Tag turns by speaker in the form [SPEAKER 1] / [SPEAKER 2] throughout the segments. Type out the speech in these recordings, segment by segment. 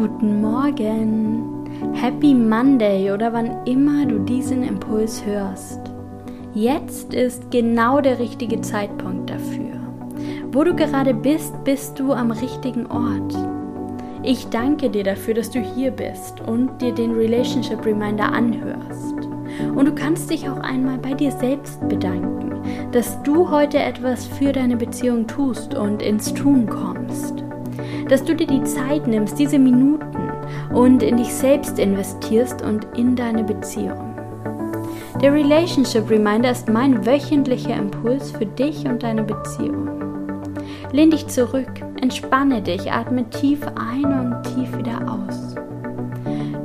[SPEAKER 1] Guten Morgen, Happy Monday oder wann immer du diesen Impuls hörst. Jetzt ist genau der richtige Zeitpunkt dafür. Wo du gerade bist, bist du am richtigen Ort. Ich danke dir dafür, dass du hier bist und dir den Relationship Reminder anhörst. Und du kannst dich auch einmal bei dir selbst bedanken, dass du heute etwas für deine Beziehung tust und ins Tun kommst. Dass du dir die Zeit nimmst, diese Minuten und in dich selbst investierst und in deine Beziehung. Der Relationship Reminder ist mein wöchentlicher Impuls für dich und deine Beziehung. Lehn dich zurück, entspanne dich, atme tief ein und tief wieder aus.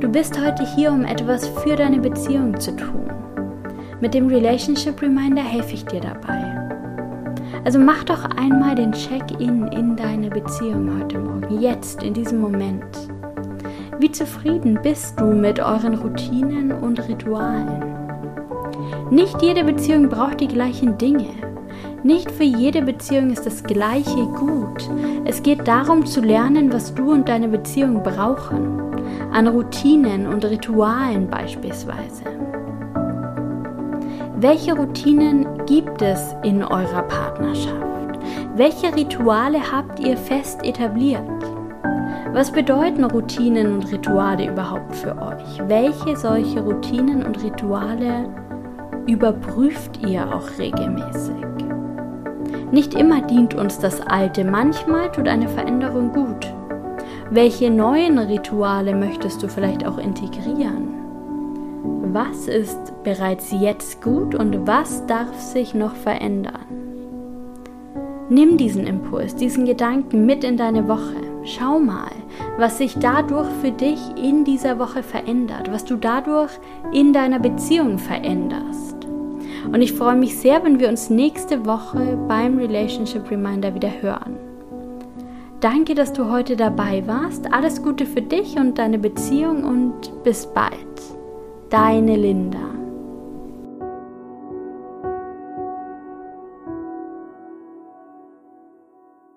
[SPEAKER 1] Du bist heute hier, um etwas für deine Beziehung zu tun. Mit dem Relationship Reminder helfe ich dir dabei. Also mach doch einmal den Check-in in deine Beziehung heute Morgen, jetzt, in diesem Moment. Wie zufrieden bist du mit euren Routinen und Ritualen? Nicht jede Beziehung braucht die gleichen Dinge. Nicht für jede Beziehung ist das Gleiche gut. Es geht darum zu lernen, was du und deine Beziehung brauchen an Routinen und Ritualen beispielsweise. Welche Routinen gibt es in eurer Partnerschaft? Welche Rituale habt ihr fest etabliert? Was bedeuten Routinen und Rituale überhaupt für euch? Welche solche Routinen und Rituale überprüft ihr auch regelmäßig? Nicht immer dient uns das Alte, manchmal tut eine Veränderung gut. Welche neuen Rituale möchtest du vielleicht auch integrieren? Was ist bereits jetzt gut und was darf sich noch verändern? Nimm diesen Impuls, diesen Gedanken mit in deine Woche. Schau mal, was sich dadurch für dich in dieser Woche verändert, was du dadurch in deiner Beziehung veränderst. Und ich freue mich sehr, wenn wir uns nächste Woche beim Relationship Reminder wieder hören. Danke, dass du heute dabei warst. Alles Gute für dich und deine Beziehung und bis bald. Deine Linda.